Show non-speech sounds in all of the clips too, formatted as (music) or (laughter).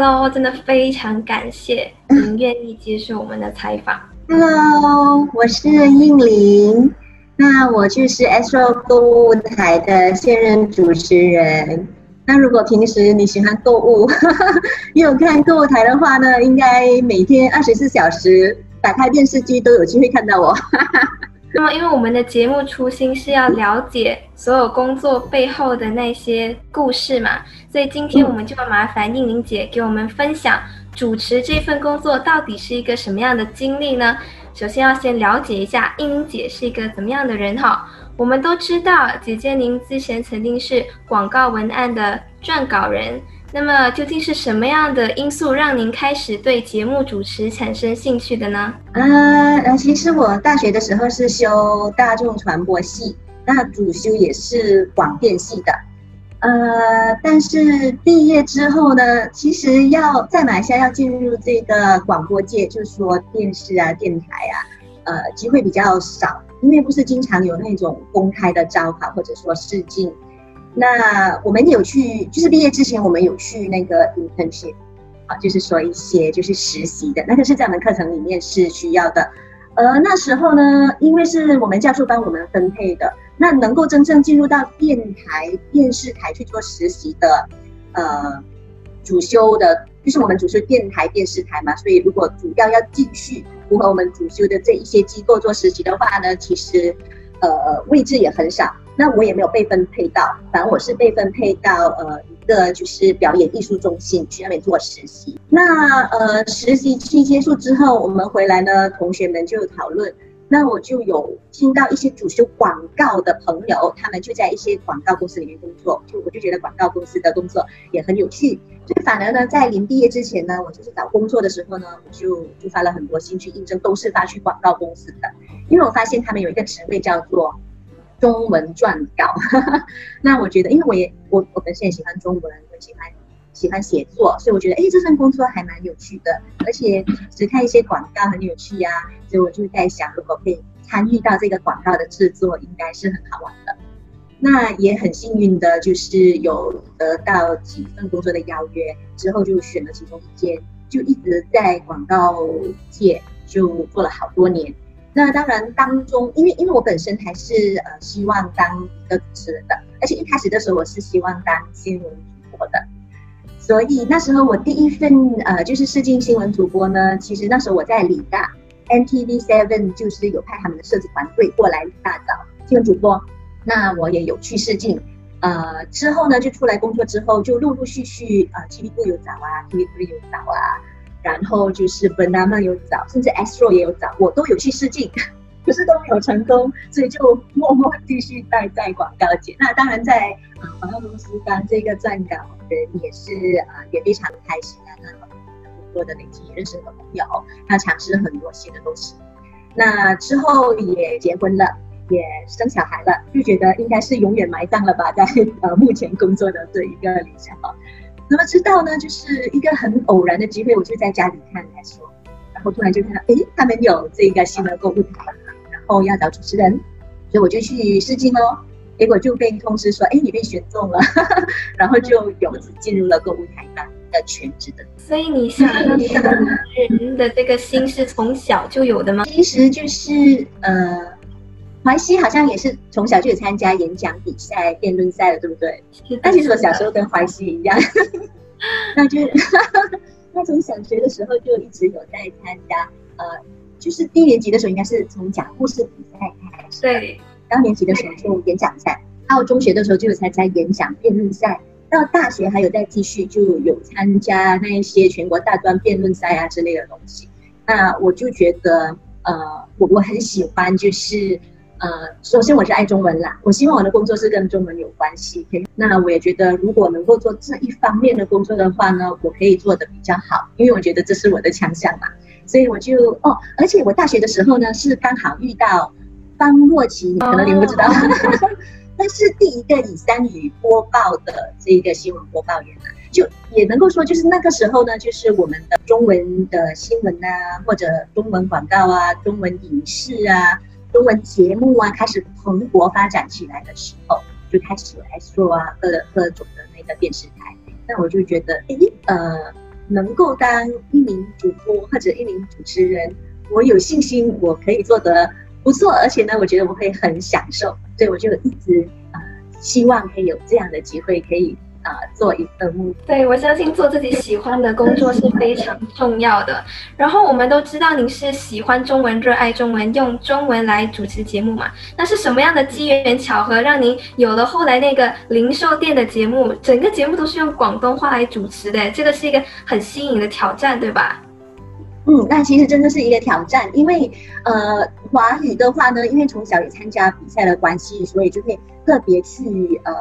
Hello，真的非常感谢您愿意接受我们的采访。Hello，我是应玲，那我就是 Astro 购物台的现任主持人。那如果平时你喜欢购物，(laughs) 又有看购物台的话呢，应该每天二十四小时打开电视机都有机会看到我。那么，因为我们的节目初心是要了解所有工作背后的那些故事嘛，所以今天我们就要麻烦应玲姐给我们分享主持这份工作到底是一个什么样的经历呢？首先要先了解一下应玲姐是一个怎么样的人哈。我们都知道，姐姐您之前曾经是广告文案的撰稿人。那么，究竟是什么样的因素让您开始对节目主持产生兴趣的呢？呃，其实我大学的时候是修大众传播系，那主修也是广电系的。呃，但是毕业之后呢，其实要在马来西亚要进入这个广播界，就是说电视啊、电台啊，呃，机会比较少，因为不是经常有那种公开的招考或者说试镜。那我们有去，就是毕业之前我们有去那个 internship，啊，就是说一些就是实习的，那个是在我们课程里面是需要的。呃，那时候呢，因为是我们教授帮我们分配的，那能够真正进入到电台、电视台去做实习的，呃，主修的，就是我们主修电台、电视台嘛，所以如果主要要继续符合我们主修的这一些机构做实习的话呢，其实，呃，位置也很少。那我也没有被分配到，反正我是被分配到呃一个就是表演艺术中心去那边做实习。那呃实习期结束之后，我们回来呢，同学们就讨论。那我就有听到一些主修广告的朋友，他们就在一些广告公司里面工作，就我就觉得广告公司的工作也很有趣。所以反而呢，在临毕业之前呢，我就是找工作的时候呢，我就就发了很多信去应征，都是发去广告公司的，因为我发现他们有一个职位叫做。中文撰稿，(laughs) 那我觉得，因为我也我我本身也喜欢中文，我喜欢喜欢写作，所以我觉得，哎，这份工作还蛮有趣的，而且只看一些广告很有趣呀，所以我就在想，如果可以参与到这个广告的制作，应该是很好玩的。那也很幸运的，就是有得到几份工作的邀约，之后就选了其中一间，就一直在广告界就做了好多年。那当然，当中因为因为我本身还是呃希望当一个主持人的，而且一开始的时候我是希望当新闻主播的，所以那时候我第一份呃就是试镜新闻主播呢，其实那时候我在理大 NTV Seven 就是有派他们的设计团队过来理大找新闻主播，那我也有去试镜，呃之后呢就出来工作之后就陆陆续续呃 TV 部有找啊，TV Three 有找啊。然后就是 b a n a n 有找，甚至 Astro 也有找，我都有去试镜，(laughs) 可是都没有成功，所以就默默继续待在广告界。那当然在啊广告公司当这个撰稿人也是啊也非常开心啊，那工作的累积，认识很多朋友，那尝试很多新的东西。那之后也结婚了，也生小孩了，就觉得应该是永远埋葬了吧，在呃目前工作的这一个理想。那么知道呢，就是一个很偶然的机会，我就在家里看来说，然后突然就看到，哎，他们有这个新的购物台，然后要找主持人，所以我就去试镜哦，结果就被通知说，哎，你被选中了，(laughs) 然后就有进入了购物台的全职的。所以你想当人的这个心是从小就有的吗？其实就是呃。淮西好像也是从小就有参加演讲比赛、辩论赛了，对不对？那其实我小时候跟淮西一样，(laughs) 那就 (laughs) 那从小学的时候就一直有在参加，呃，就是低年级的时候应该是从讲故事比赛开始，对，高年级的时候就演讲赛，到中学的时候就有参加演讲辩论赛，到大学还有在继续就有参加那一些全国大专辩论赛啊之类的东西。那我就觉得，呃，我我很喜欢就是。呃，首先我是爱中文啦，我希望我的工作是跟中文有关系。那我也觉得，如果能够做这一方面的工作的话呢，我可以做的比较好，因为我觉得这是我的强项嘛。所以我就哦，而且我大学的时候呢，是刚好遇到方若琪，可能你不知道，那是第一个以三语播报的这个新闻播报员啊，就也能够说，就是那个时候呢，就是我们的中文的新闻啊，或者中文广告啊，中文影视啊。中文节目啊，开始蓬勃发展起来的时候，就开始来说啊，各各种的那个电视台。那我就觉得，哎，呃，能够当一名主播或者一名主持人，我有信心我可以做得不错，而且呢，我觉得我会很享受，所以我就一直啊希望可以有这样的机会可以。啊，做一份目，对我相信做自己喜欢的工作是非常重要的。然后我们都知道您是喜欢中文、热爱中文，用中文来主持节目嘛？那是什么样的机缘巧合让您有了后来那个零售店的节目？整个节目都是用广东话来主持的，这个是一个很新颖的挑战，对吧？嗯，那其实真的是一个挑战，因为呃，华语的话呢，因为从小也参加比赛的关系，所以就会特别去呃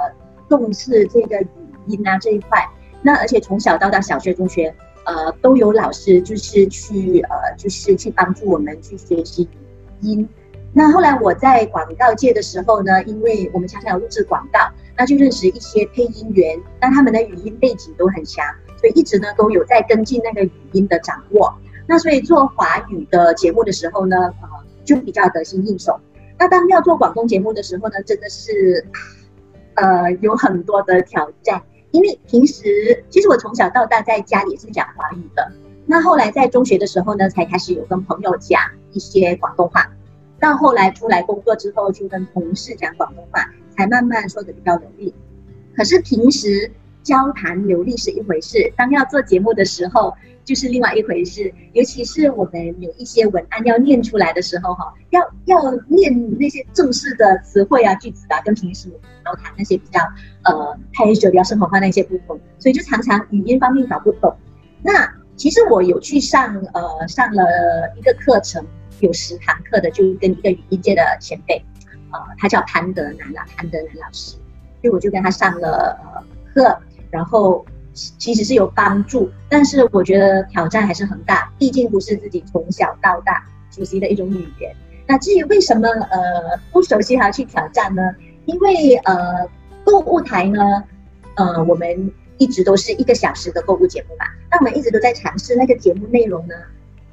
重视这个。音啊这一块，那而且从小到大小学、中学，呃，都有老师就是去呃，就是去帮助我们去学习音。那后来我在广告界的时候呢，因为我们常常有录制广告，那就认识一些配音员，那他们的语音背景都很强，所以一直呢都有在跟进那个语音的掌握。那所以做华语的节目的时候呢，呃，就比较得心应手。那当要做广东节目的时候呢，真的是呃有很多的挑战。因为平时其实我从小到大在家里是讲华语的，那后来在中学的时候呢，才开始有跟朋友讲一些广东话，到后来出来工作之后，就跟同事讲广东话，才慢慢说的比较流利。可是平时交谈流利是一回事，当要做节目的时候。就是另外一回事，尤其是我们有一些文案要念出来的时候，哈，要要念那些正式的词汇啊、句子啊，跟平时然后谈那些比较呃太比较生活化那些不同，所以就常常语音方面搞不懂。那其实我有去上呃上了一个课程，有十堂课的，就跟一个语音界的前辈，呃，他叫潘德南啊，潘德南老师，所以我就跟他上了呃课，然后。其实是有帮助，但是我觉得挑战还是很大，毕竟不是自己从小到大熟悉的一种语言。那至于为什么呃不熟悉还要去挑战呢？因为呃购物台呢，呃我们一直都是一个小时的购物节目嘛，那我们一直都在尝试那个节目内容呢，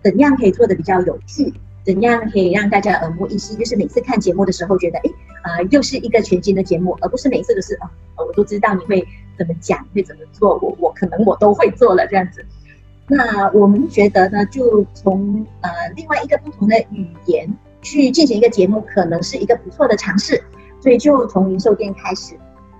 怎样可以做的比较有趣。怎样可以让大家耳目一新？就是每次看节目的时候，觉得哎，啊，又是一个全新的节目，而不是每次都是啊，我都知道你会怎么讲，会怎么做，我我可能我都会做了这样子。那我们觉得呢，就从呃另外一个不同的语言去进行一个节目，可能是一个不错的尝试。所以就从零售店开始，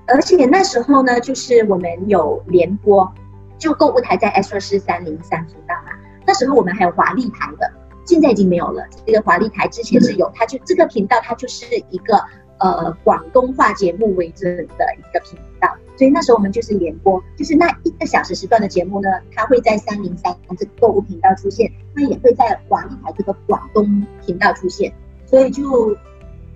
而且那时候呢，就是我们有联播，就购物台在 S 二四三零三频道嘛。那时候我们还有华丽台的。现在已经没有了。这个华丽台之前是有，它就这个频道，它就是一个呃广东话节目为准的一个频道。所以那时候我们就是联播，就是那一个小时时段的节目呢，它会在三零三这个购物频道出现，它也会在华丽台这个广东频道出现。所以就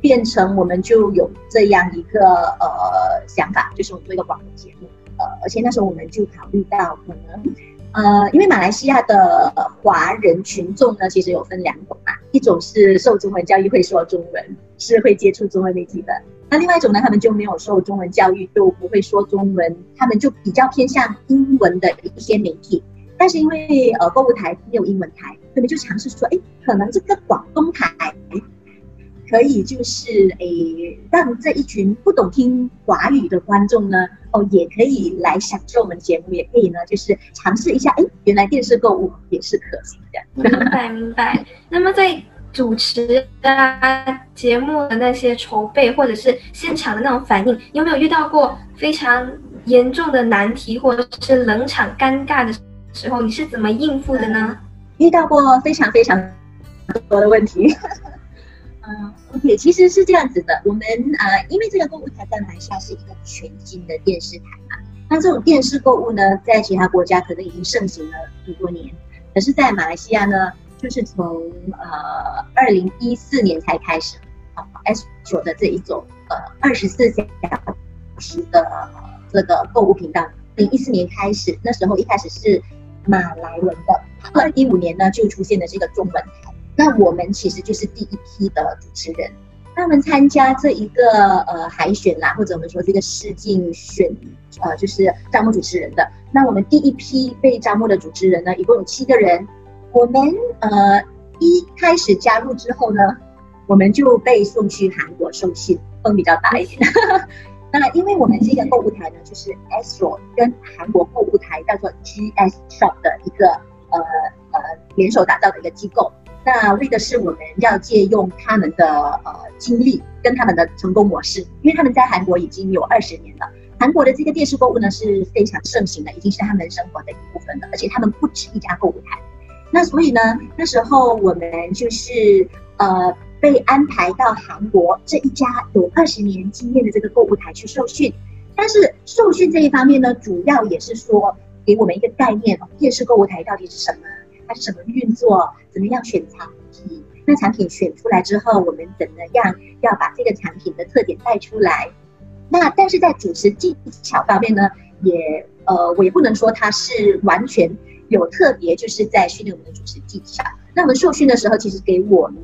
变成我们就有这样一个呃想法，就是我们做一个广东节目。呃，而且那时候我们就考虑到可能。呃，因为马来西亚的华人群众呢，其实有分两种嘛，一种是受中文教育会说中文，是会接触中文媒体的；那另外一种呢，他们就没有受中文教育，就不会说中文，他们就比较偏向英文的一些媒体。但是因为呃购物台没有英文台，他们就尝试说，哎，可能这个广东台。可以就是诶，让这一群不懂听华语的观众呢，哦，也可以来享受我们节目，也可以呢，就是尝试一下，哎，原来电视购物也是可行的。明白明白。那么在主持啊节目的那些筹备，或者是现场的那种反应，有没有遇到过非常严重的难题，或者是冷场尴尬的时候，你是怎么应付的呢？遇到过非常非常多的问题。(laughs) 嗯，OK，其实是这样子的。我们呃，因为这个购物台在马来西亚是一个全新的电视台嘛，那这种电视购物呢，在其他国家可能已经盛行了很多年，可是，在马来西亚呢，就是从呃二零一四年才开始啊，S 九的这一种呃二十四小时的这个购物频道，零一四年开始，那时候一开始是马来文的，二零一五年呢就出现了这个中文台。那我们其实就是第一批的主持人，他们参加这一个呃海选啦，或者我们说这个试镜选，呃，就是招募主持人的。那我们第一批被招募的主持人呢，一共有七个人。我们呃一开始加入之后呢，我们就被送去韩国受训，风比较大一点。(laughs) 那因为我们这个购物台呢，就是 Astro 跟韩国购物台叫做 GS Shop 的一个呃呃联手打造的一个机构。那为的是我们要借用他们的呃经历跟他们的成功模式，因为他们在韩国已经有二十年了。韩国的这个电视购物呢是非常盛行的，已经是他们生活的一部分了。而且他们不止一家购物台。那所以呢，那时候我们就是呃。被安排到韩国这一家有二十年经验的这个购物台去受训，但是受训这一方面呢，主要也是说给我们一个概念哦，电视购物台到底是什么，它是什么运作，怎么样选产品，那产品选出来之后，我们怎么样要把这个产品的特点带出来？那但是在主持技巧方面呢，也呃，我也不能说它是完全有特别，就是在训练我们的主持技巧。那我们受训的时候，其实给我们。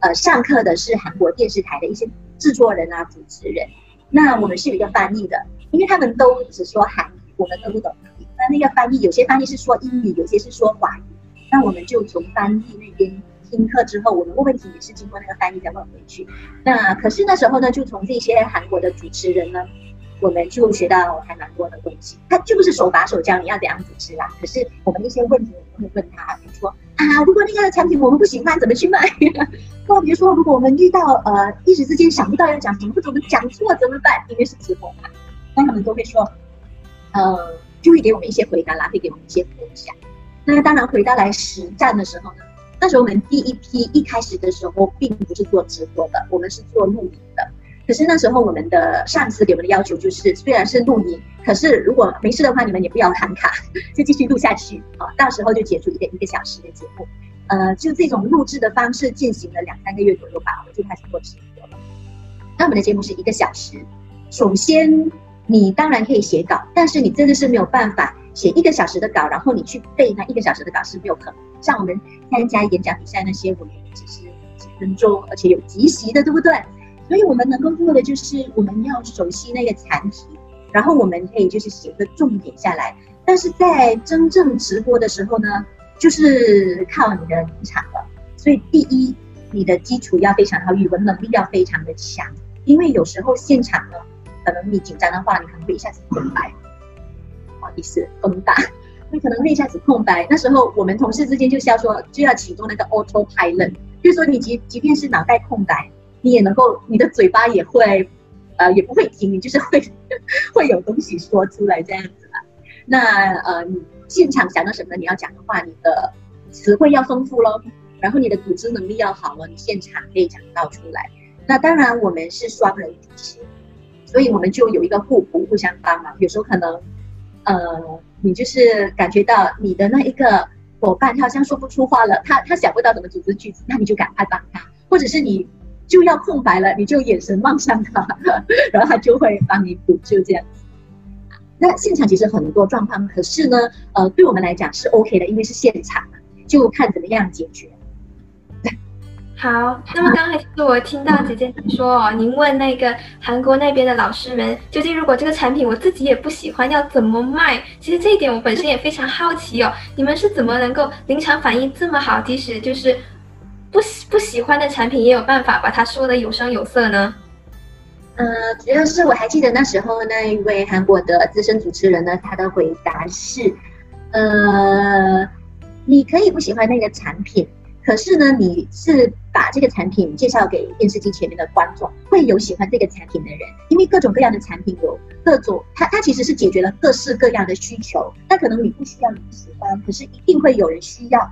呃，上课的是韩国电视台的一些制作人啊、主持人，那我们是有一个翻译的，因为他们都只说韩语，我们都不懂。那那个翻译有些翻译是说英语，有些是说华语，那我们就从翻译那边听课之后，我们问问题也是经过那个翻译再问回去。那可是那时候呢，就从这些韩国的主持人呢。我们就学到还蛮多的东西，他就是手把手教你要怎样组织啦。可是我们一些问题我们会问他，比如说啊，如果那个产品我们不喜欢，怎么去卖？(laughs) 或比如说，如果我们遇到呃一时之间想不到要讲什么，或者我们讲错怎么办？因为是直播嘛，那他们都会说，呃，就会给我们一些回答啦，会给我们一些分享。那当然回到来实战的时候呢，那时候我们第一批一开始的时候并不是做直播的，我们是做录影的。可是那时候我们的上司给我们的要求就是，虽然是录音，可是如果没事的话，你们也不要喊卡，(laughs) 就继续录下去啊。到时候就结束一个一个小时的节目，呃，就这种录制的方式进行了两三个月左右吧，我就开始做直播了。那我们的节目是一个小时，首先你当然可以写稿，但是你真的是没有办法写一个小时的稿，然后你去背那一个小时的稿是没有可能。像我们参加演讲比赛那些，我们只是几分钟，而且有即席的，对不对？所以我们能够做的就是我们要熟悉那个产品，然后我们可以就是写个重点下来。但是在真正直播的时候呢，就是靠你的临场了。所以第一，你的基础要非常好，语文能力要非常的强。因为有时候现场呢，可能你紧张的话，你可能会一下子空白，不好意思，风大，你 (laughs) 可能会一下子空白。那时候我们同事之间就是要说，就要启动那个 auto pilot，就说你即即便是脑袋空白。你也能够，你的嘴巴也会，呃，也不会停，你就是会 (laughs) 会有东西说出来这样子啦。那呃，你现场想到什么你要讲的话，你的词汇要丰富喽，然后你的组织能力要好了，你现场可以讲到出来。那当然，我们是双人主持，所以我们就有一个互补、互相帮忙。有时候可能，呃，你就是感觉到你的那一个伙伴他好像说不出话了，他他想不到怎么组织句子，那你就赶快帮他，或者是你。就要空白了，你就眼神望向他，(laughs) 然后他就会帮你补，就这样。那现场其实很多状况，可是呢，呃，对我们来讲是 OK 的，因为是现场，就看怎么样解决。好，那么刚才是我听到姐姐说哦，您问那个韩国那边的老师们，究竟如果这个产品我自己也不喜欢，要怎么卖？其实这一点我本身也非常好奇哦，你们是怎么能够临场反应这么好，即使就是。不喜不喜欢的产品也有办法把它说的有声有色呢。呃，主要是我还记得那时候那一位韩国的资深主持人呢，他的回答是：呃，你可以不喜欢那个产品，可是呢，你是把这个产品介绍给电视机前面的观众，会有喜欢这个产品的人，因为各种各样的产品有各种，它它其实是解决了各式各样的需求。那可能你不需要，你不喜欢，可是一定会有人需要。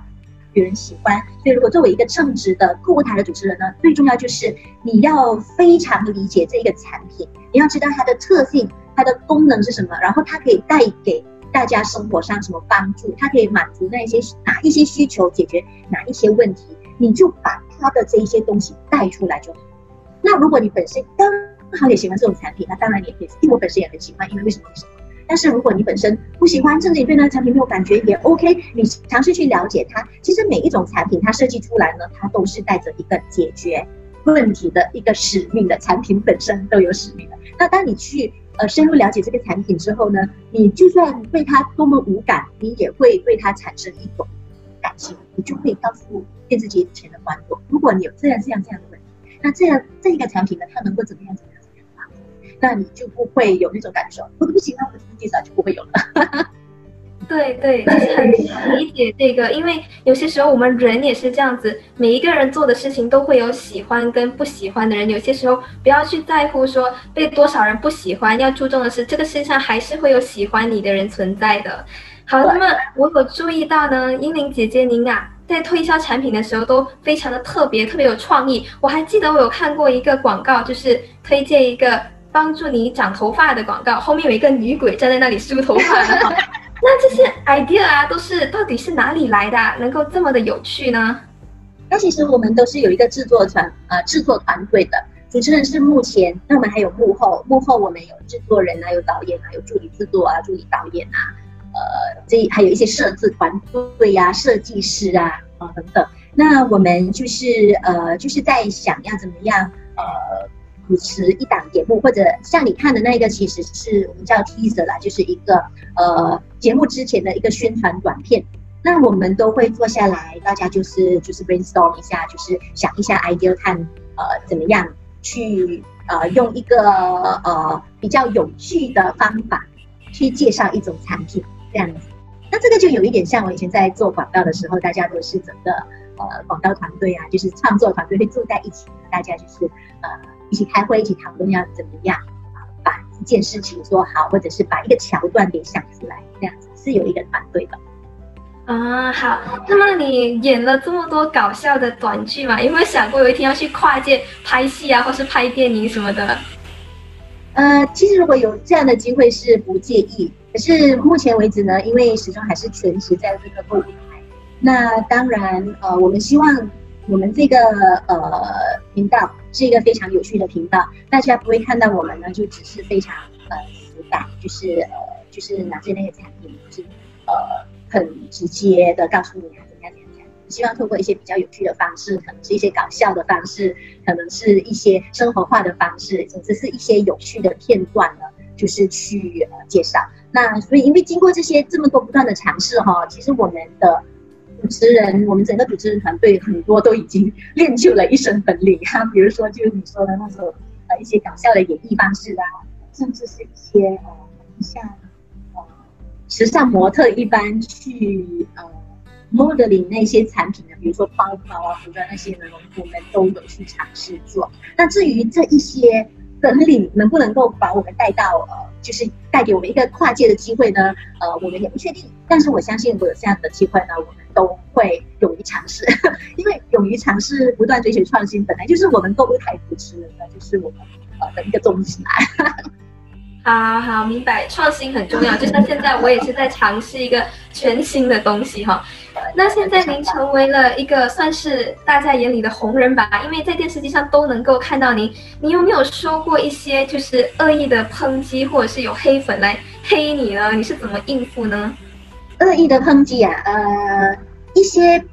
有人喜欢，所以如果作为一个称职的购物台的主持人呢，最重要就是你要非常理解这一个产品，你要知道它的特性、它的功能是什么，然后它可以带给大家生活上什么帮助，它可以满足那一些哪一些需求，解决哪一些问题，你就把它的这一些东西带出来就好。那如果你本身刚好也喜欢这种产品，那当然你也可以，因为我本身也很喜欢，因为为什么？但是如果你本身不喜欢，甚至你对那个产品没有感觉，也 OK。你尝试去了解它。其实每一种产品它设计出来呢，它都是带着一个解决问题的一个使命的。产品本身都有使命的。那当你去呃深入了解这个产品之后呢，你就算对它多么无感，你也会对它产生一种感情。你就可以告诉电视机前的观众，如果你有这样这样这样的问题，那这样这一个产品呢，它能够怎么样子那你就不会有那种感受。不不行，那我自己介绍就不会有了。(laughs) 对对，就是很理解这个，因为有些时候我们人也是这样子，每一个人做的事情都会有喜欢跟不喜欢的人。有些时候不要去在乎说被多少人不喜欢，要注重的是这个世界上还是会有喜欢你的人存在的。好，那么我有注意到呢，英玲姐姐您啊，在推销产品的时候都非常的特别，特别有创意。我还记得我有看过一个广告，就是推荐一个帮助你长头发的广告，后面有一个女鬼站在那里梳头发的。那这些 (laughs) idea 啊，都是到底是哪里来的？能够这么的有趣呢？那其实我们都是有一个制作团呃制作团队的，主持人是幕前，那我们还有幕后，幕后我们有制作人啊，有导演啊，有助理制作啊，助理导演啊，呃，这还有一些设置团队呀、设计师啊啊等等。那我们就是呃，就是在想要怎么样呃。主持一档节目，或者像你看的那个，其实是我们叫 teaser 啦，就是一个呃节目之前的一个宣传短片。那我们都会坐下来，大家就是就是 brainstorm 一下，就是想一下 idea，看呃怎么样去呃用一个呃比较有趣的方法去介绍一种产品这样子。那这个就有一点像我以前在做广告的时候，大家都是整个呃广告团队啊，就是创作团队会坐在一起，大家就是呃。一起开会，一起讨论要怎么样啊，把一件事情做好，或者是把一个桥段给想出来，这样子是有一个团队的。啊，好。那么你演了这么多搞笑的短剧嘛？有没有想过有一天要去跨界拍戏啊，或是拍电影什么的？呃，其实如果有这样的机会是不介意，可是目前为止呢，因为始终还是全职在这个购物台。那当然，呃，我们希望。我们这个呃频道是一个非常有趣的频道，大家不会看到我们呢，就只是非常呃死板，就是呃就是拿着那个产品，就是呃很直接的告诉你啊怎么样怎么样。希望通过一些比较有趣的方式，可能是一些搞笑的方式，可能是一些生活化的方式，总之是一些有趣的片段呢，就是去呃介绍。那所以因为经过这些这么多不断的尝试哈，其实我们的。主持人，我们整个主持人团队很多都已经练就了一身本领哈，(laughs) 比如说就是你说的那种呃一些搞笑的演绎方式啊，甚至是一些呃像呃时尚模特一般去呃 modeling 那些产品的，比如说包包啊、服装那些呢，我们都有去尝试做。那至于这一些本领能不能够把我们带到呃，就是带给我们一个跨界的机会呢？呃，我们也不确定。但是我相信，如果有这样的机会呢，我们。都会勇于尝试，(laughs) 因为勇于尝试、不断追求创新，本来就是我们购物台主持人的，就是我们呃的一个宗旨嘛。(laughs) 好好明白，创新很重要。就像现在，我也是在尝试一个全新的东西哈。那现在您成为了一个算是大家眼里的红人吧，因为在电视机上都能够看到您。你有没有说过一些就是恶意的抨击，或者是有黑粉来黑你呢？你是怎么应付呢？恶意的抨击啊，呃，一些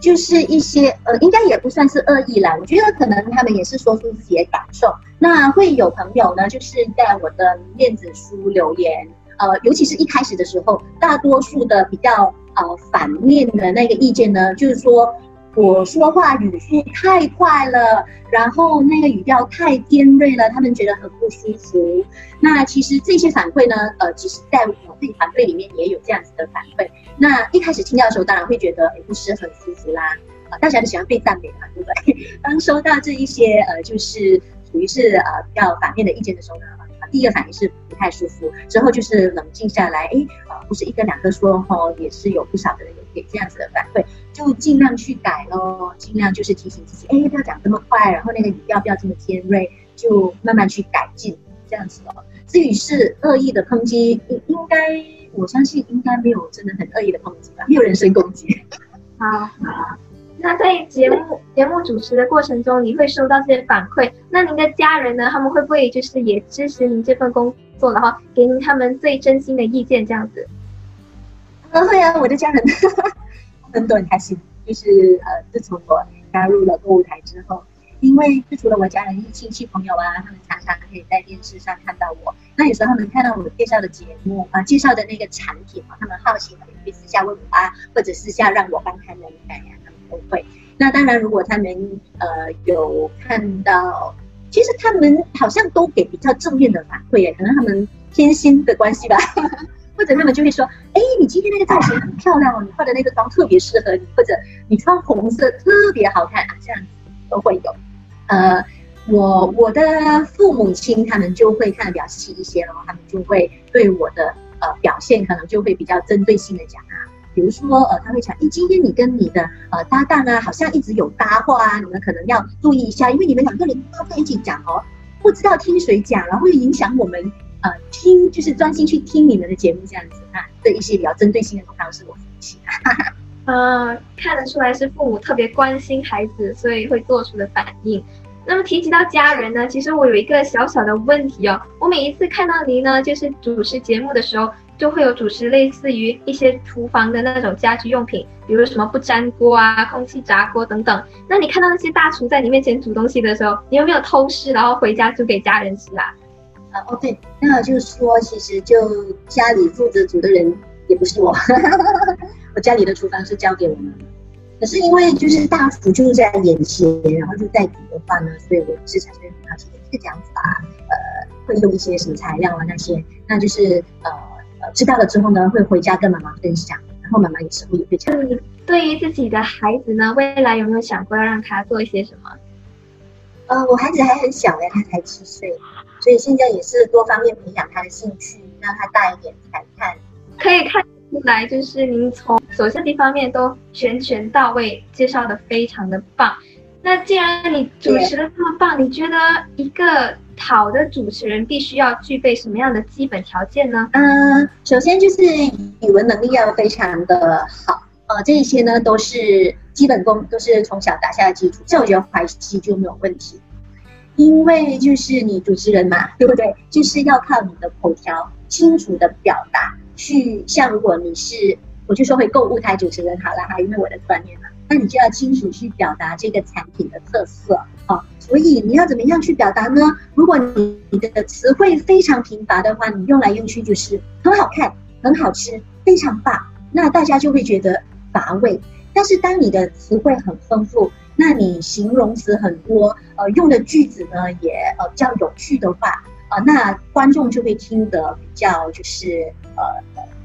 就是一些呃，应该也不算是恶意啦。我觉得可能他们也是说出自己的感受。那会有朋友呢，就是在我的电子书留言，呃，尤其是一开始的时候，大多数的比较呃反面的那个意见呢，就是说。我说话语速太快了，然后那个语调太尖锐了，他们觉得很不舒服。那其实这些反馈呢，呃，其实在我自己团队里面也有这样子的反馈。那一开始听到的时候，当然会觉得也不是很舒服啦。啊，大家都喜欢被赞美嘛，对不对？(laughs) 当收到这一些呃，就是属于是呃比较反面的意见的时候呢，第一个反应是不太舒服，之后就是冷静下来，哎，啊，不是一个两个说哈，也是有不少的人有给这样子的反馈。就尽量去改咯，尽量就是提醒自己，哎，不要讲这么快，然后那个语调不要这么尖锐，就慢慢去改进这样子哦。至于是恶意的抨击，应应该我相信应该没有真的很恶意的抨击吧，没有人身攻击。好好，那在节目节目主持的过程中，你会收到这些反馈，那您的家人呢？他们会不会就是也支持您这份工作，然后给您他们最真心的意见这样子？啊，会啊，我的家人。很多很开心，就是呃，自从我加入了购物台之后，因为就除了我家人、亲戚朋友啊，他们常常可以在电视上看到我。那有时候他们看到我介绍的节目啊，介绍的那个产品嘛，他们好奇可以私下问我啊，或者私下让我帮他们买呀，不会。那当然，如果他们呃有看到其实他们好像都给比较正面的反馈，可能他们偏心的关系吧，(laughs) 或者他们就会说，哎，你今天那个造型很漂亮哦，你化的那个妆特别适合你，或者你穿红色特别好看啊，这样子都会有。呃，我我的父母亲他们就会看的比较细一些，然后他们就会对我的呃表现可能就会比较针对性的讲啊。比如说，呃，他会讲，哎，今天你跟你的呃搭档啊，好像一直有搭话啊，你们可能要注意一下，因为你们两个人都在一起讲哦，不知道听谁讲，然后会影响我们呃听，就是专心去听你们的节目这样子啊。这一些比较针对性的，通常是我父亲。(laughs) 呃，看得出来是父母特别关心孩子，所以会做出的反应。那么提及到家人呢，其实我有一个小小的问题哦，我每一次看到您呢，就是主持节目的时候。就会有主持类似于一些厨房的那种家居用品，比如什么不粘锅啊、空气炸锅等等。那你看到那些大厨在你面前煮东西的时候，你有没有偷师，然后回家煮给家人吃啊？啊，哦对，那就是说，其实就家里负责煮的人也不是我，(laughs) 我家里的厨房是交给我们。可是因为就是大厨就在眼前，然后就在煮的话呢，所以我是产生很好奇的这个讲法，呃，会用一些什么材料啊那些，那就是呃。知道了之后呢，会回家跟妈妈分享，然后妈妈有时候也会讲。对于自己的孩子呢，未来有没有想过要让他做一些什么？呃，我孩子还很小哎，他才七岁，所以现在也是多方面培养他的兴趣，让他大一点才看。可以看出来，就是您从所设计方面都全全到位，介绍的非常的棒。那既然你主持的这么棒，你觉得一个？好的主持人必须要具备什么样的基本条件呢？嗯，首先就是语文能力要非常的好，呃，这一些呢都是基本功，都是从小打下的基础。这我觉得怀西就没有问题，因为就是你主持人嘛，对不对？就是要靠你的口条清楚的表达，去像如果你是，我就说会购物台主持人好了哈，因为我的专业嘛，那你就要清楚去表达这个产品的特色啊。所以你要怎么样去表达呢？如果你你的词汇非常贫乏的话，你用来用去就是很好看、很好吃、非常棒，那大家就会觉得乏味。但是当你的词汇很丰富，那你形容词很多，呃，用的句子呢也呃比较有趣的话，啊，那观众就会听得比较就是呃，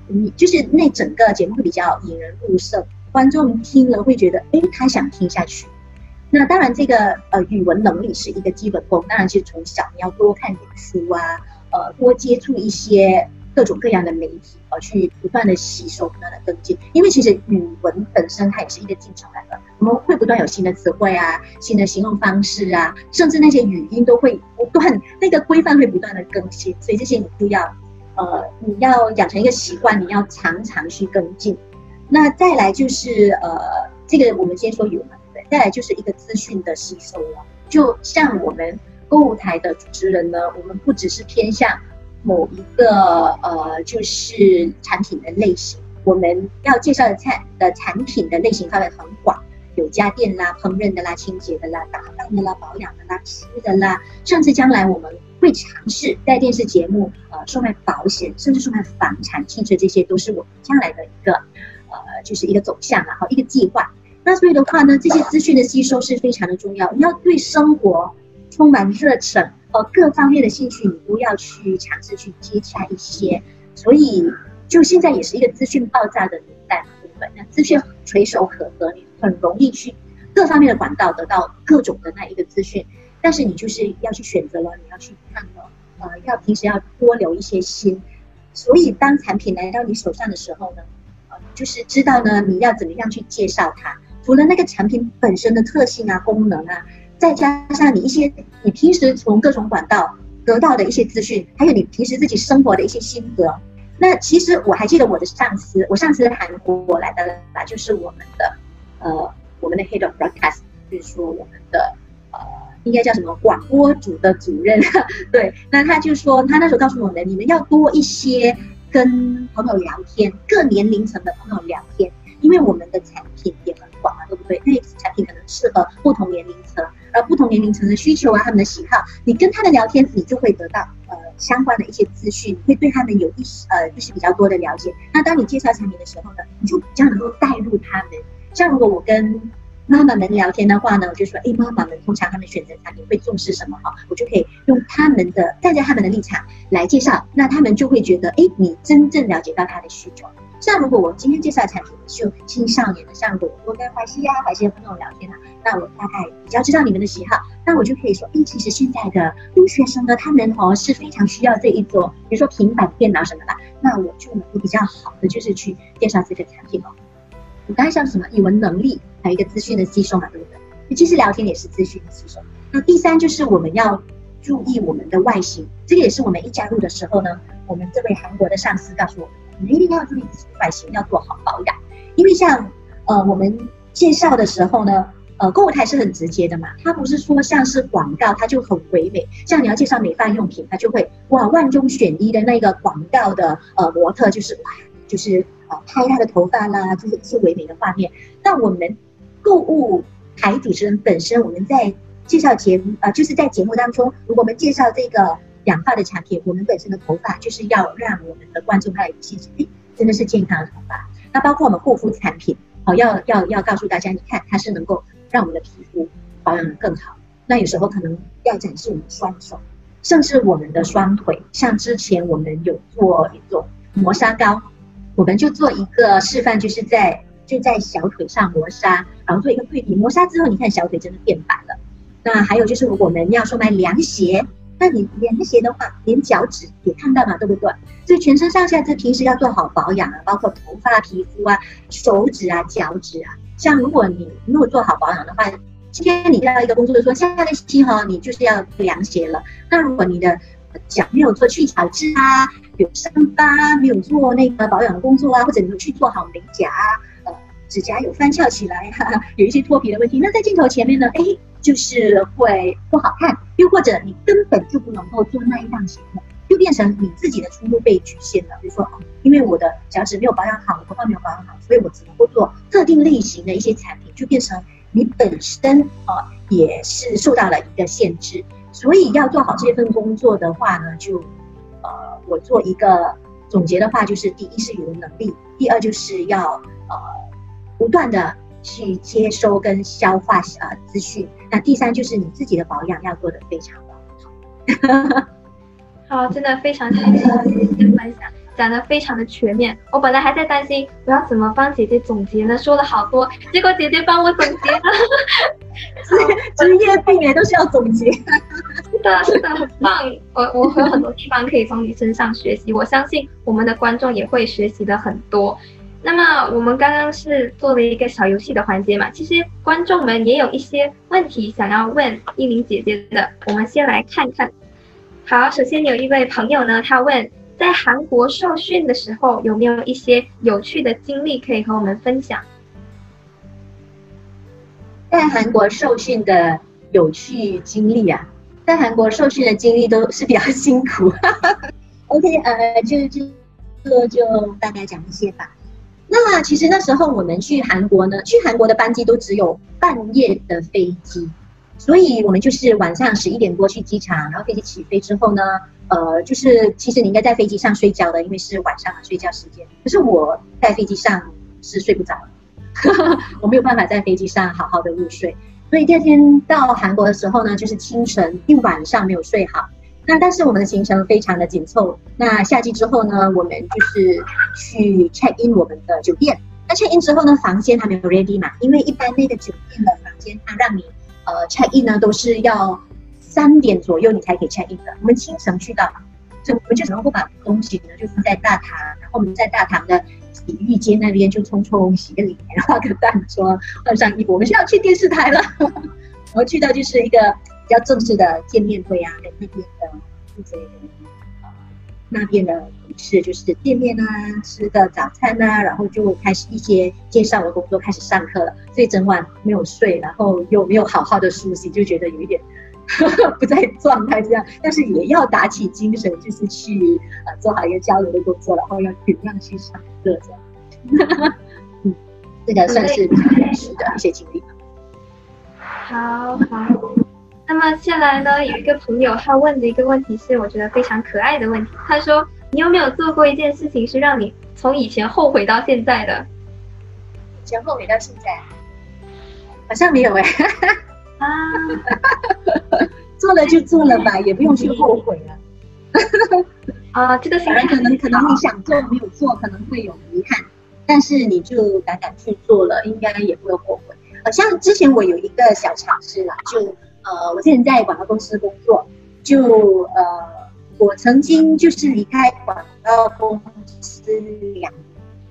你就是那整个节目会比较引人入胜，观众听了会觉得哎，他想听下去。那当然，这个呃语文能力是一个基本功。当然，是从小你要多看点书啊，呃，多接触一些各种各样的媒体，呃，去不断的吸收、不断的跟进。因为其实语文本身它也是一个进程来的，我们会不断有新的词汇啊、新的形容方式啊，甚至那些语音都会不断，那个规范会不断的更新。所以这些你都要，呃，你要养成一个习惯，你要常常去跟进。那再来就是呃，这个我们先说有嘛，对不对。再来就是一个资讯的吸收了，就像我们购物台的主持人呢，我们不只是偏向某一个呃，就是产品的类型，我们要介绍的产的产品的类型范围很广，有家电啦、烹饪的啦、清洁的啦、打扮的啦、保养的啦、吃的啦，甚至将来我们会尝试在电视节目呃售卖保险，甚至售卖房产、汽车，这些都是我们将来的一个呃，就是一个走向然后一个计划。那所以的话呢，这些资讯的吸收是非常的重要。你要对生活充满热忱，呃，各方面的兴趣你都要去尝试去接洽一些。所以，就现在也是一个资讯爆炸的年代嘛，对不对？那资讯垂手可得，你很容易去各方面的管道得到各种的那一个资讯。但是你就是要去选择了，你要去看了，呃，要平时要多留一些心。所以，当产品来到你手上的时候呢，就是知道呢，你要怎么样去介绍它。除了那个产品本身的特性啊、功能啊，再加上你一些你平时从各种管道得到的一些资讯，还有你平时自己生活的一些心得，那其实我还记得我的上司，我上司韩国来的啦，就是我们的呃我们的 head of broadcast，就是说我们的呃应该叫什么广播组的主任，(laughs) 对，那他就说他那时候告诉我们，你们要多一些跟朋友聊天，各年龄层的朋友聊天，因为我们的产品也很。广对不对？那产品可能适合不同年龄层，而不同年龄层的需求啊，他们的喜好，你跟他的聊天，你就会得到呃相关的一些资讯，会对他们有一些呃就是比较多的了解。那当你介绍产品的时候呢，你就比较能够带入他们。像如果我跟妈妈们聊天的话呢，我就说，哎，妈妈们通常他们选择产品会重视什么哈？我就可以用他们的站在他们的立场来介绍，那他们就会觉得，哎，你真正了解到他的需求。像如果我今天介绍的产品是用青少年的，像如果我跟怀西呀、怀西的朋友聊天啊，那我大概比较知道你们的喜好，那我就可以说，哎，其实现在的留学生呢，他们哦是非常需要这一种，比如说平板电脑什么的，那我就能够比较好的就是去介绍这个产品哦。我刚才像什么语文能力，还有一个资讯的吸收嘛，对不对？其实聊天也是资讯的吸收。那第三就是我们要注意我们的外形，这个也是我们一加入的时候呢，我们这位韩国的上司告诉我们，你们一定要注意自己的外形，要做好保养。因为像呃我们介绍的时候呢，呃购物台是很直接的嘛，它不是说像是广告，它就很唯美。像你要介绍美发用品，它就会哇万中选一的那个广告的呃模特就是哇就是。啊，拍他的头发啦，就是一些唯美的画面。那我们购物台主持人本身，我们在介绍节目啊，就是在节目当中，如果我们介绍这个养发的产品，我们本身的头发就是要让我们的观众他有信心，哎，真的是健康的头发。那包括我们护肤产品，好，要要要告诉大家，你看它是能够让我们的皮肤保养的更好。那有时候可能要展示我们双手，甚至我们的双腿，像之前我们有做一种磨砂膏。我们就做一个示范，就是在就在小腿上磨砂，然后做一个对比。磨砂之后，你看小腿真的变白了。那还有就是，我们要说买凉鞋，那你凉鞋的话，连脚趾也看到嘛，对不对？所以全身上下，这平时要做好保养啊，包括头发、皮肤啊、手指啊、脚趾啊。像如果你没有做好保养的话，今天你到一个工作说下个星期哈，你就是要凉鞋了。那如果你的脚没有做去角质啊，有伤疤，没有做那个保养的工作啊，或者没有去做好美甲，呃，指甲有翻翘起来，哈哈，(laughs) 有一些脱皮的问题，那在镜头前面呢，哎，就是会不好看，又或者你根本就不能够做那一档节目，就变成你自己的出路被局限了。比如说，因为我的脚趾没有保养好，头发没有保养好，所以我只能够做特定类型的一些产品，就变成你本身啊也是受到了一个限制。所以要做好这份工作的话呢，就，呃，我做一个总结的话，就是第一是语文能力，第二就是要呃不断的去接收跟消化呃资讯，那第三就是你自己的保养要做的非常的好。(laughs) 好，真的非常谢谢姐姐分享。讲的非常的全面，我本来还在担心我要怎么帮姐姐总结呢，说了好多，结果姐姐帮我总结了。职业病也都是要总结。是的，是的，很棒。我我有很多地方可以从你身上学习，我相信我们的观众也会学习的很多。那么我们刚刚是做了一个小游戏的环节嘛，其实观众们也有一些问题想要问一鸣姐姐的，我们先来看看。好，首先有一位朋友呢，他问。在韩国受训的时候，有没有一些有趣的经历可以和我们分享？在韩国受训的有趣经历啊，在韩国受训的经历都是比较辛苦。(laughs) OK，呃，就就就就大概讲一些吧。那其实那时候我们去韩国呢，去韩国的班机都只有半夜的飞机，所以我们就是晚上十一点多去机场，然后飞机起飞之后呢。呃，就是其实你应该在飞机上睡觉的，因为是晚上的睡觉时间。可是我在飞机上是睡不着，(laughs) 我没有办法在飞机上好好的入睡。所以第二天到韩国的时候呢，就是清晨一晚上没有睡好。那但是我们的行程非常的紧凑。那下机之后呢，我们就是去 check in 我们的酒店。那 check in 之后呢，房间还没有 ready 嘛？因为一般那个酒店的房间，它让你呃 check in 呢都是要。三点左右你才可以 check in 的。我们清晨去到，所以我们就只能够把东西呢就放在大堂，然后我们在大堂的洗浴间那边就匆匆洗个脸，化个淡妆，换上衣服，我们是要去电视台了。(laughs) 我们去到就是一个比较正式的见面会啊，跟那边的负责人那边的同事就是见面啊，吃个早餐啊，然后就开始一些介绍的工作开始上课了。所以整晚没有睡，然后又没有好好的梳洗，就觉得有一点。(laughs) 不在状态这样，但是也要打起精神，就是去呃做好一个交流的工作，然后要尽量去上课这样。(laughs) 嗯，这个算是比较有趣的一些经历。好好，那么下来呢，有一个朋友他问的一个问题是，我觉得非常可爱的问题。他说：“你有没有做过一件事情是让你从以前后悔到现在的？”以前后悔到现在，好像没有哎。(laughs) 啊，(laughs) 做了就做了吧，也不用去后悔了。啊，这个心态可能可能你想做没有做，可能会有遗憾，但是你就敢敢去做了，应该也不会后悔。好像之前我有一个小尝试啦，就呃，我之前在广告公司工作，就呃，我曾经就是离开广告公司两年，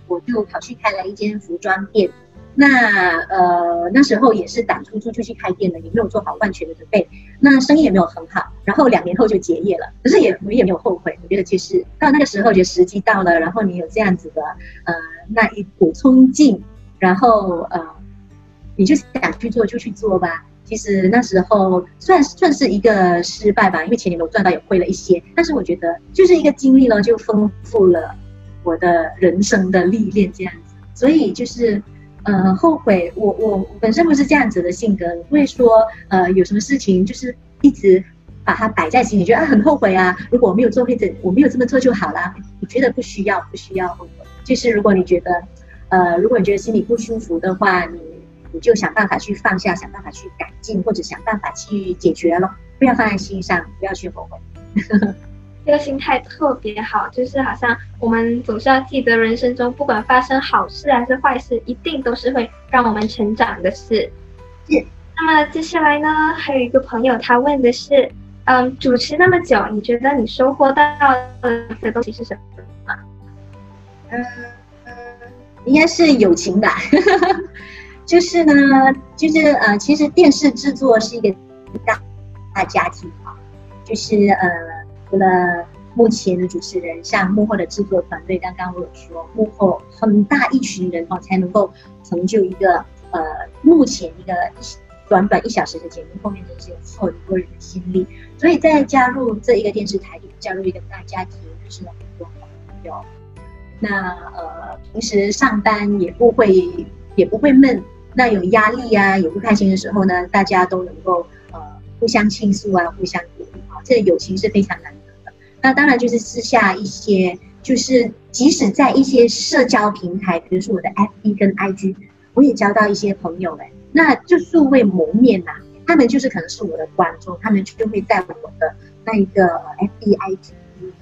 我就跑去开了一间服装店。那呃那时候也是胆粗粗就去开店的，也没有做好万全的准备，那生意也没有很好，然后两年后就结业了。可是也我也没有后悔，我觉得其实到那个时候，觉得时机到了，然后你有这样子的呃那一股冲劲，然后呃你就想去做就去做吧。其实那时候算算是一个失败吧，因为钱也没有赚到，也亏了一些。但是我觉得就是一个经历呢，就丰富了我的人生的历练这样子。所以就是。呃，后悔，我我本身不是这样子的性格，不会说，呃，有什么事情就是一直把它摆在心里，觉得啊很后悔啊。如果我没有做，或者我没有这么做就好了。我觉得不需要，不需要后悔。就是如果你觉得，呃，如果你觉得心里不舒服的话，你你就想办法去放下，想办法去改进，或者想办法去解决了，不要放在心上，不要去后悔。这个心态特别好，就是好像我们总是要记得，人生中不管发生好事还是坏事，一定都是会让我们成长的事。是。那么接下来呢，还有一个朋友他问的是，嗯，主持那么久，你觉得你收获到的东西是什么？嗯，应该是友情吧。(laughs) 就是呢，就是呃，其实电视制作是一个大大家庭啊，就是呃。除了目前的主持人，像幕后的制作团队，刚刚我有说，幕后很大一群人哦，才能够成就一个呃，目前一个短短一小时的节目，后面真是有很多人的心力。所以在加入这一个电视台，加入一个大家庭，认识了很多好朋友。那呃，平时上班也不会也不会闷，那有压力啊，有不开心的时候呢，大家都能够呃互相倾诉啊，互相鼓励啊，这个友情是非常难得的。那当然就是私下一些，就是即使在一些社交平台，比如说我的 FB 跟 IG，我也交到一些朋友哎，那就素未谋面呐，他们就是可能是我的观众，他们就会在我的那一个 FB、IG，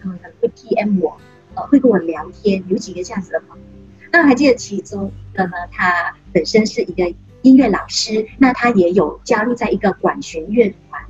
他们可能会 PM 我，呃，会跟我聊天，有几个这样子的朋友。那我还记得其中的呢，他本身是一个音乐老师，那他也有加入在一个管弦乐团，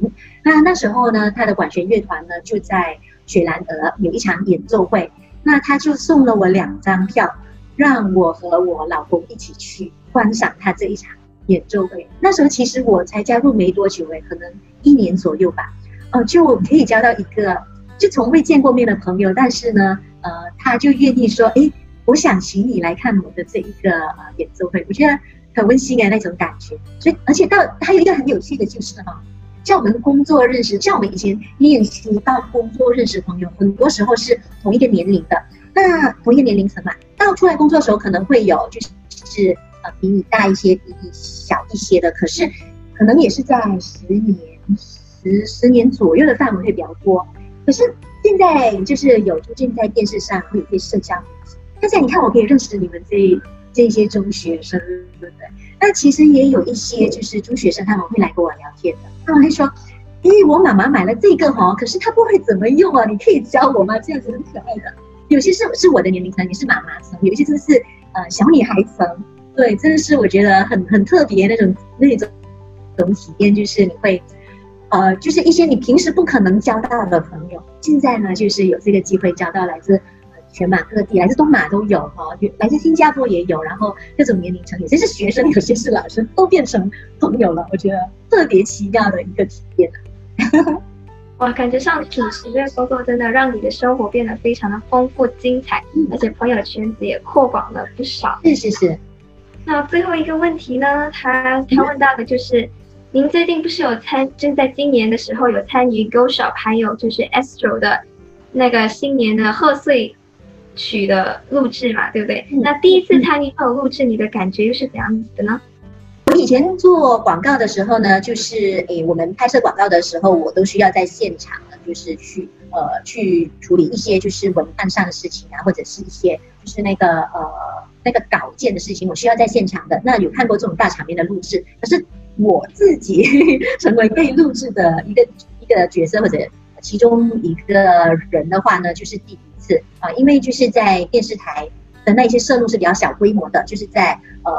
那那时候呢，他的管弦乐团呢就在。雪兰莪有一场演奏会，那他就送了我两张票，让我和我老公一起去观赏他这一场演奏会。那时候其实我才加入没多久诶，可能一年左右吧，哦，就可以交到一个就从未见过面的朋友，但是呢，呃，他就愿意说，哎，我想请你来看我的这一个呃演奏会，我觉得很温馨啊那种感觉。所以，而且到还有一个很有趣的就是哈。像我们工作认识，像我们以前练习到工作认识朋友，很多时候是同一个年龄的。那同一个年龄层嘛，到出来工作的时候，可能会有就是呃比你大一些、比你小一些的。可是可能也是在十年、十十年左右的范围会比较多。可是现在就是有出现在电视上会有一些社交。现在你看，我可以认识你们这这些中学生，对不对？那其实也有一些就是中学生，他们会来跟我聊天的。他们会说：“咦，我妈妈买了这个哈，可是她不会怎么用啊，你可以教我吗？”这样子很可爱的。有些是是我的年龄层，也是妈妈层；有些真的是呃小女孩层。对，真的是我觉得很很特别那种那种种体验，就是你会呃，就是一些你平时不可能交到的朋友，现在呢就是有这个机会交到来自。全马各地，来自东马都有哈，来自新加坡也有，然后各种年龄层，有些是学生，有些是老师，都变成朋友了。我觉得特别奇妙的一个体验。哇，感觉上主持这个工作真的让你的生活变得非常的丰富精彩，而且朋友圈子也扩广了不少。是是是。那最后一个问题呢？他他问到的就是，您最近不是有参，正在今年的时候有参与 Go Shop，还有就是 Astro 的那个新年的贺岁。曲的录制嘛，对不对？那第一次参与这种录制，你的感觉又是怎样子的呢？我以前做广告的时候呢，就是诶，我们拍摄广告的时候，我都需要在现场呢，就是去呃去处理一些就是文案上的事情啊，或者是一些就是那个呃那个稿件的事情，我需要在现场的。那有看过这种大场面的录制，可是我自己 (laughs) 成为被录制的一个一个角色或者其中一个人的话呢，就是第一次啊，因为就是在电视台的那些摄录是比较小规模的，就是在呃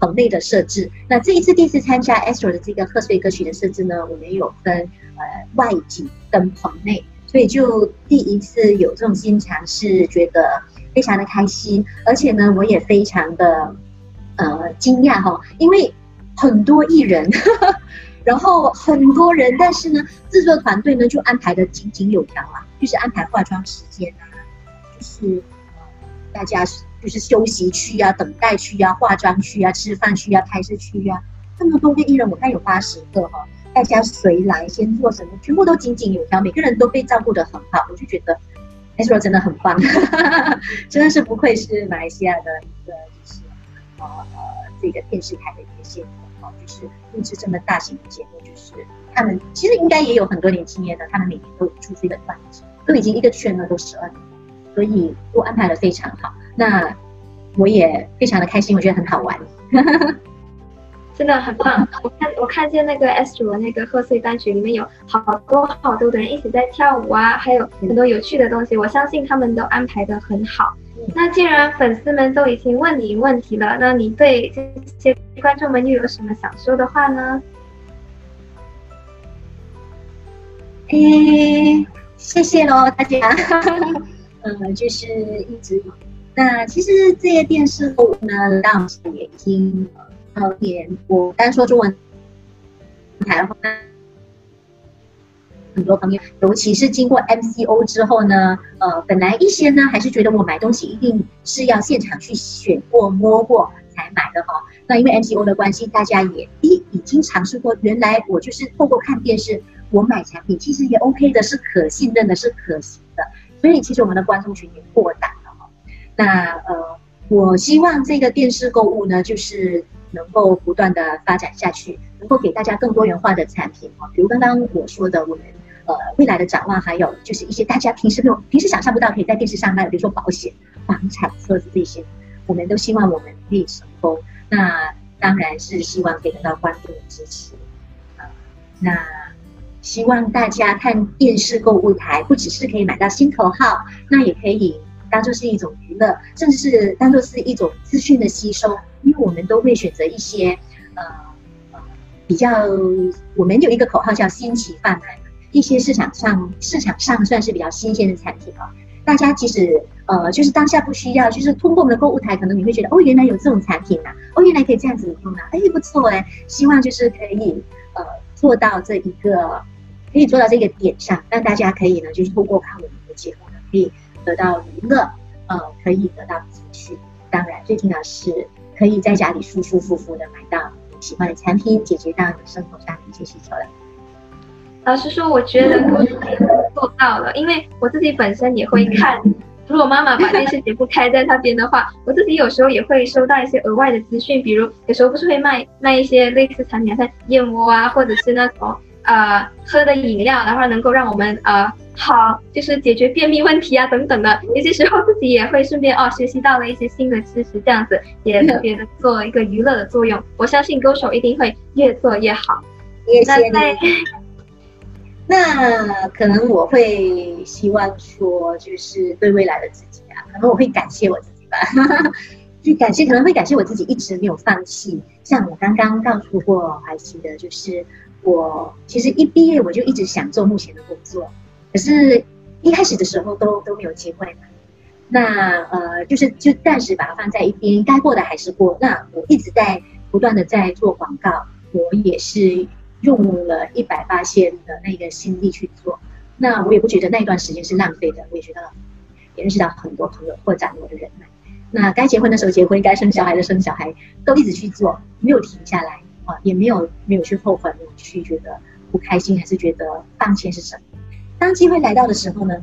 棚内的设置。那这一次第一次参加 Astro 的这个贺岁歌曲的设置呢，我们有分呃外景跟棚内。所以就第一次有这种新尝试，觉得非常的开心，而且呢，我也非常的呃惊讶哈，因为很多艺人，(laughs) 然后很多人，但是呢，制作团队呢就安排的井井有条啊，就是安排化妆时间啊，就是大家就是休息区啊、等待区啊、化妆区啊、吃饭区啊、拍摄区啊，这么多个艺人，我看有八十个哈。大家谁来先做什么，全部都井井有条，每个人都被照顾得很好，我就觉得，H 罗真的很棒，(laughs) 真的是不愧是马来西亚的一个就是呃这个电视台的一个先锋哦，就是录制这么大型的节目，就是他们其实应该也有很多年经验的，他们每年都出这个专辑，都已经一个圈了都十二年，所以都安排的非常好，那我也非常的开心，我觉得很好玩。(laughs) 真的很棒！我看我看见那个 Astro 那个贺岁单曲里面有好多好多的人一起在跳舞啊，还有很多有趣的东西。我相信他们都安排的很好。那既然粉丝们都已经问你问题了，那你对这些观众们又有什么想说的话呢？诶，谢谢喽，大家。(laughs) 嗯，就是一直那其实这些电视购物呢，当时也已经。呃，也我单说中文台的话，很多朋友，尤其是经过 MCO 之后呢，呃，本来一些呢还是觉得我买东西一定是要现场去选过摸过才买的哈。那因为 MCO 的关系，大家也一已经尝试过，原来我就是透过看电视，我买产品其实也 OK 的，是可信任的，是可行的。所以其实我们的观众群也扩大了哈。那呃，我希望这个电视购物呢，就是。能够不断的发展下去，能够给大家更多元化的产品哈，比如刚刚我说的，我们呃未来的展望，还有就是一些大家平时没有、平时想象不到可以在电视上卖的，比如说保险、房产、车子这些，我们都希望我们可以成功。那当然是希望可以得到观众的支持啊。那希望大家看电视购物台，不只是可以买到心头好，那也可以当做是一种娱乐，甚至是当做是一种资讯的吸收。因为我们都会选择一些，呃，比较，我们有一个口号叫“新奇贩卖”，一些市场上市场上算是比较新鲜的产品啊。大家其实呃，就是当下不需要，就是通过我们的购物台，可能你会觉得哦，原来有这种产品呐，哦，原来可以这样子用啊，哎，不错哎。希望就是可以呃做到这一个，可以做到这个点上，让大家可以呢，就是透过看我们的节目呢，可以得到娱乐，呃，可以得到资讯。当然，最重要是。可以在家里舒舒服服的买到你喜欢的产品，解决到你生活上的一些需求了。老实说，我觉得我做到了，因为我自己本身也会看。如果妈妈把电视节目开在那边的话，我自己有时候也会收到一些额外的资讯，比如有时候不是会卖卖一些类似产品，像燕窝啊，或者是那种呃喝的饮料，然后能够让我们呃。好，就是解决便秘问题啊，等等的。有些时候自己也会顺便哦，学习到了一些新的知识，这样子也特别的做一个娱乐的作用。我相信歌手一定会越做越好。谢谢你。(laughs) 那可能我会希望说，就是对未来的自己啊，可能我会感谢我自己吧。(laughs) 就感谢，可能会感谢我自己一直没有放弃。像我刚刚告诉过还记得，就是我其实一毕业我就一直想做目前的工作。可是，一开始的时候都都没有机会嘛。那呃，就是就暂时把它放在一边，该过的还是过。那我一直在不断的在做广告，我也是用了一百八千的那个心力去做。那我也不觉得那一段时间是浪费的，我也觉得也认识到很多朋友，扩展我的人脉。那该结婚的时候结婚，该生小孩的生小孩，都一直去做，没有停下来啊，也没有没有去后悔，没有去觉得不开心，还是觉得放弃是什么。当机会来到的时候呢，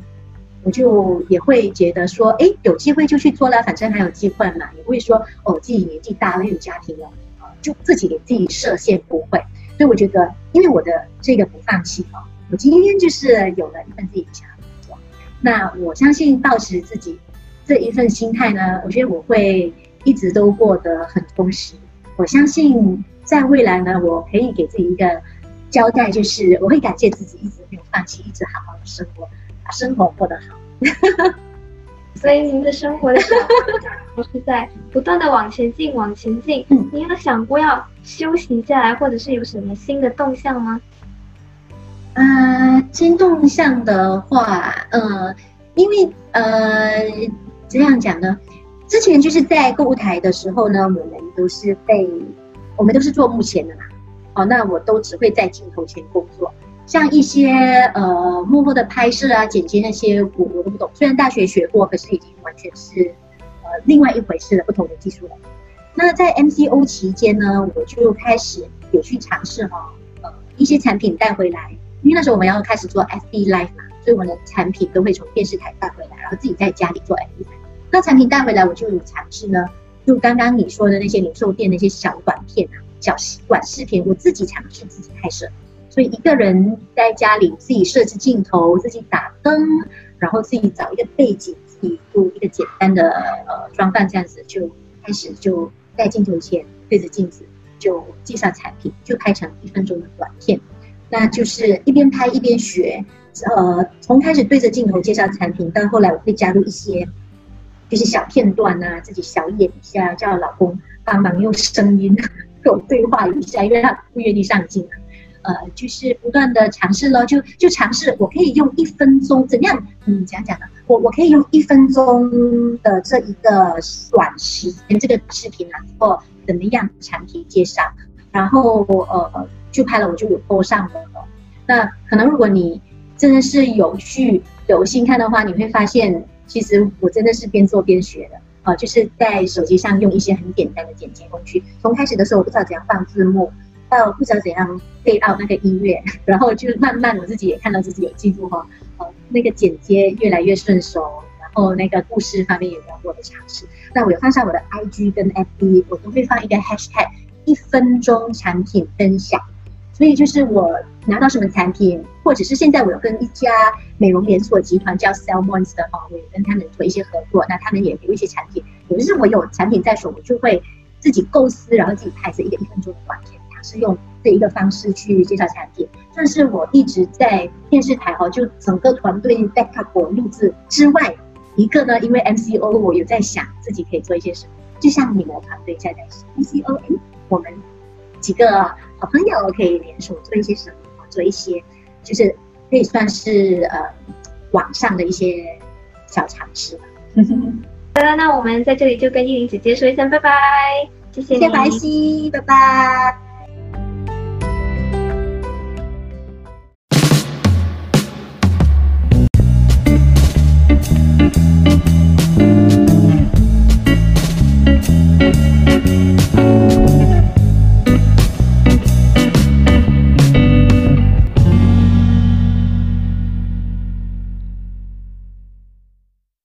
我就也会觉得说，哎，有机会就去做了，反正还有机会嘛。也不会说，哦，自己年纪大了，有家庭了，啊，就自己给自己设限，不会。所以我觉得，因为我的这个不放弃啊，我今天就是有了一份自己想要做。那我相信，保持自己这一份心态呢，我觉得我会一直都过得很充实。我相信在未来呢，我可以给自己一个交代，就是我会感谢自己一直没有放弃，一直好好的生活，把生活过得好。(laughs) 所以您的生活的都是在不断的往前进，往前进。您有想过要休息下来，或者是有什么新的动向吗？呃，新动向的话，呃，因为呃，这样讲呢，之前就是在购物台的时候呢，我们都是被，我们都是做幕前的嘛，哦，那我都只会在镜头前工作，像一些呃幕后的拍摄啊、剪接那些，我我都不懂。虽然大学学过，可是已经完全是呃另外一回事了，不同的技术了。那在 MCO 期间呢，我就开始有去尝试哈，呃，一些产品带回来。因为那时候我们要开始做 FB Live 嘛，所以我们的产品都会从电视台带回来，然后自己在家里做 FB。那产品带回来，我就有尝试呢，就刚刚你说的那些零售店那些小短片啊、小视短视频，我自己尝试自己拍摄。所以一个人在家里自己设置镜头，自己打灯，然后自己找一个背景，自己做一个简单的呃装扮，这样子就开始就在镜头前对着镜子就介绍产品，就拍成一分钟的短片。那就是一边拍一边学，呃，从开始对着镜头介绍产品，到后来我会加入一些，就是小片段啊，自己小演一下，叫老公帮忙用声音 (laughs) 跟我对话一下，因为他不愿意上镜啊呃，就是不断的尝试咯，就就尝试，我可以用一分钟怎样？嗯，讲讲呢？我我可以用一分钟的这一个短时间这个视频啊，或怎么样产品介绍，然后呃。就拍了，我就有播上了。那可能如果你真的是有去有心看的话，你会发现，其实我真的是边做边学的啊，就是在手机上用一些很简单的剪辑工具。从开始的时候我不知道怎样放字幕，到不知道怎样配到那个音乐，然后就慢慢我自己也看到自己有进步哈，呃，那个剪接越来越顺手，然后那个故事方面也有我的尝试。那我有放上我的 IG 跟 FB，我都会放一个 Hashtag 一分钟产品分享。所以就是我拿到什么产品，或者是现在我有跟一家美容连锁集团叫 Selmons 的哈，我也跟他们做一些合作，那他们也有一些产品，有的是我有产品在手，我就会自己构思，然后自己拍摄一个一分钟的短片，尝试用这一个方式去介绍产品。但是我一直在电视台哈，就整个团队 backup 我录制之外，一个呢，因为 MCO 我有在想自己可以做一些什么，就像你们团队在在 MCO，哎，我们。几个好朋友可以联手做一些什么？做一些就是可以算是呃网上的一些小尝试吧。(laughs) 好了，那我们在这里就跟依林姐姐说一声拜拜，谢谢，谢谢白皙，拜拜。